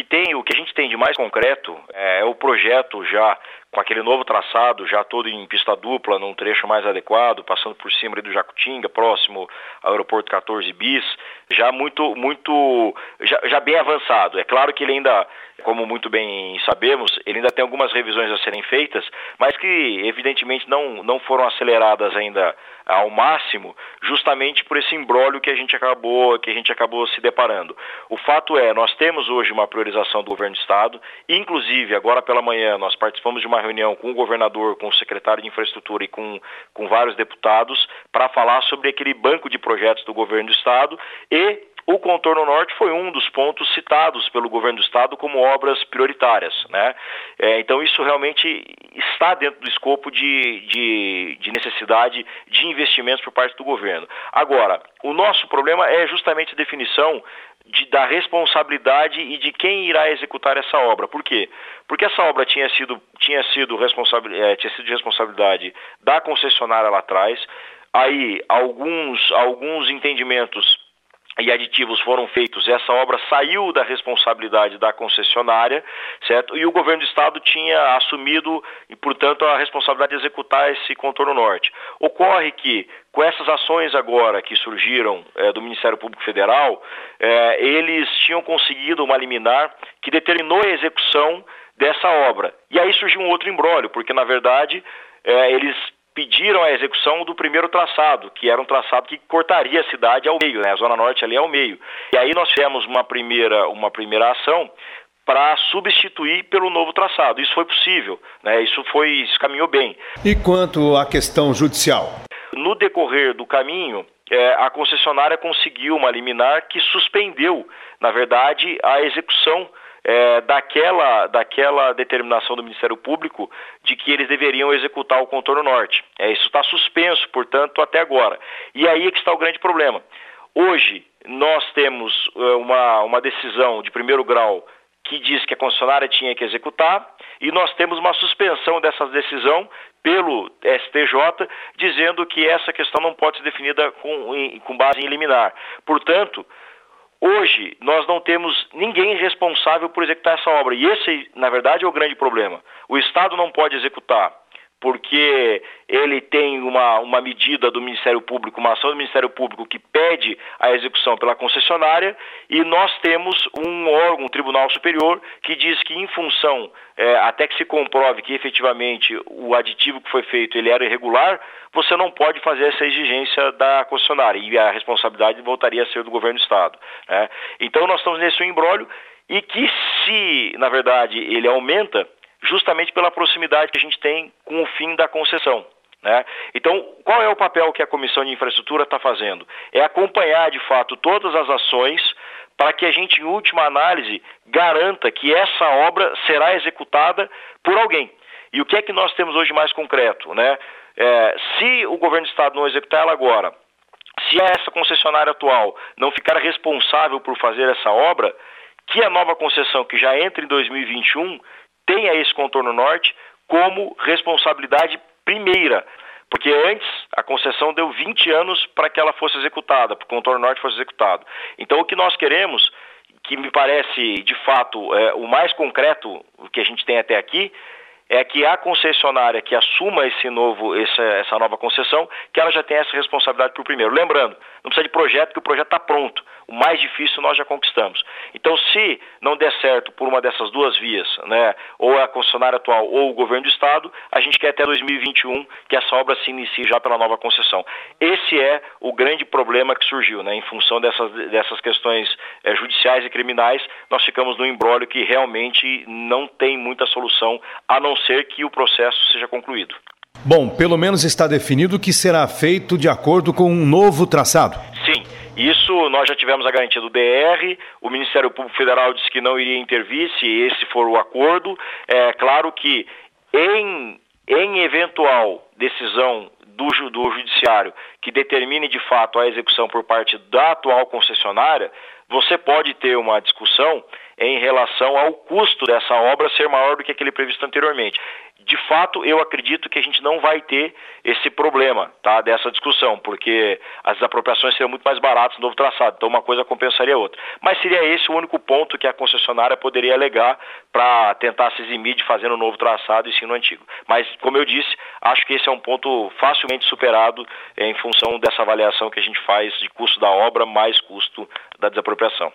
que tem, o que a gente tem de mais concreto é o projeto já com aquele novo traçado, já todo em pista dupla, num trecho mais adequado, passando por cima do Jacutinga, próximo ao aeroporto 14 bis, já muito, muito, já, já bem avançado. É claro que ele ainda, como muito bem sabemos, ele ainda tem algumas revisões a serem feitas, mas que evidentemente não, não foram aceleradas ainda ao máximo, justamente por esse embrólio que a gente acabou, que a gente acabou se deparando. O fato é, nós temos hoje uma priorização do governo do estado, inclusive agora pela manhã nós participamos de uma reunião com o governador, com o secretário de infraestrutura e com, com vários deputados para falar sobre aquele banco de projetos do governo do estado e o contorno norte foi um dos pontos citados pelo governo do estado como obras prioritárias. Né? É, então isso realmente está dentro do escopo de, de, de, necessidade de investimentos por parte do governo. Agora, o nosso problema é justamente a definição de, da responsabilidade e de quem irá executar essa obra. Por quê? Porque essa obra tinha sido, tinha sido, responsabil, é, tinha sido de responsabilidade da concessionária lá atrás. Aí alguns, alguns entendimentos e aditivos foram feitos, essa obra saiu da responsabilidade da concessionária, certo? E o governo do estado tinha assumido, e portanto, a responsabilidade de executar esse contorno norte. Ocorre que, com essas ações agora que surgiram é, do Ministério Público Federal, é, eles tinham conseguido uma liminar que determinou a execução dessa obra. E aí surgiu um outro embrólio, porque, na verdade, é, eles pediram a execução do primeiro traçado, que era um traçado que cortaria a cidade ao meio, né? a zona norte ali ao meio. E aí nós fizemos uma primeira, uma primeira ação para substituir pelo novo traçado. Isso foi possível, né? Isso foi, isso caminhou bem. E quanto à questão judicial? No decorrer do caminho, é, a concessionária conseguiu uma liminar que suspendeu, na verdade, a execução é, daquela, daquela determinação do Ministério Público de que eles deveriam executar o contorno norte. É, isso está suspenso, portanto, até agora. E aí é que está o grande problema. Hoje, nós temos é, uma, uma decisão de primeiro grau que diz que a concessionária tinha que executar, e nós temos uma suspensão dessa decisão pelo STJ, dizendo que essa questão não pode ser definida com, em, com base em liminar. Portanto, Hoje, nós não temos ninguém responsável por executar essa obra. E esse, na verdade, é o grande problema. O Estado não pode executar porque ele tem uma, uma medida do Ministério Público, uma ação do Ministério Público que pede a execução pela concessionária, e nós temos um órgão, um Tribunal Superior, que diz que em função, é, até que se comprove que efetivamente o aditivo que foi feito ele era irregular, você não pode fazer essa exigência da concessionária, e a responsabilidade voltaria a ser do governo do Estado. Né? Então nós estamos nesse embrólio, e que se, na verdade, ele aumenta, justamente pela proximidade que a gente tem com o fim da concessão. Né? Então, qual é o papel que a Comissão de Infraestrutura está fazendo? É acompanhar, de fato, todas as ações para que a gente, em última análise, garanta que essa obra será executada por alguém. E o que é que nós temos hoje mais concreto? Né? É, se o governo do Estado não executar ela agora, se essa concessionária atual não ficar responsável por fazer essa obra, que a nova concessão que já entra em 2021 tenha esse contorno norte como responsabilidade primeira. Porque antes a concessão deu 20 anos para que ela fosse executada, para o contorno norte fosse executado. Então o que nós queremos, que me parece de fato é, o mais concreto que a gente tem até aqui, é que a concessionária que assuma esse novo, essa, essa nova concessão, que ela já tenha essa responsabilidade por primeiro. Lembrando, não precisa de projeto, porque o projeto está pronto. O mais difícil nós já conquistamos. Então, se não der certo por uma dessas duas vias, né, ou a concessionária atual ou o governo do Estado, a gente quer até 2021 que essa obra se inicie já pela nova concessão. Esse é o grande problema que surgiu, né, em função dessas, dessas questões é, judiciais e criminais, nós ficamos num embrólio que realmente não tem muita solução, a não ser que o processo seja concluído. Bom, pelo menos está definido que será feito de acordo com um novo traçado. Sim, isso nós já tivemos a garantia do DR, o Ministério Público Federal disse que não iria intervir se esse for o acordo. É claro que em, em eventual decisão do, do Judiciário que determine de fato a execução por parte da atual concessionária, você pode ter uma discussão em relação ao custo dessa obra ser maior do que aquele previsto anteriormente. De fato, eu acredito que a gente não vai ter esse problema tá, dessa discussão, porque as desapropriações seriam muito mais baratas no novo traçado, então uma coisa compensaria a outra. Mas seria esse o único ponto que a concessionária poderia alegar para tentar se eximir de fazer no novo traçado e sim no antigo. Mas, como eu disse, acho que esse é um ponto facilmente superado em função dessa avaliação que a gente faz de custo da obra mais custo da desapropriação.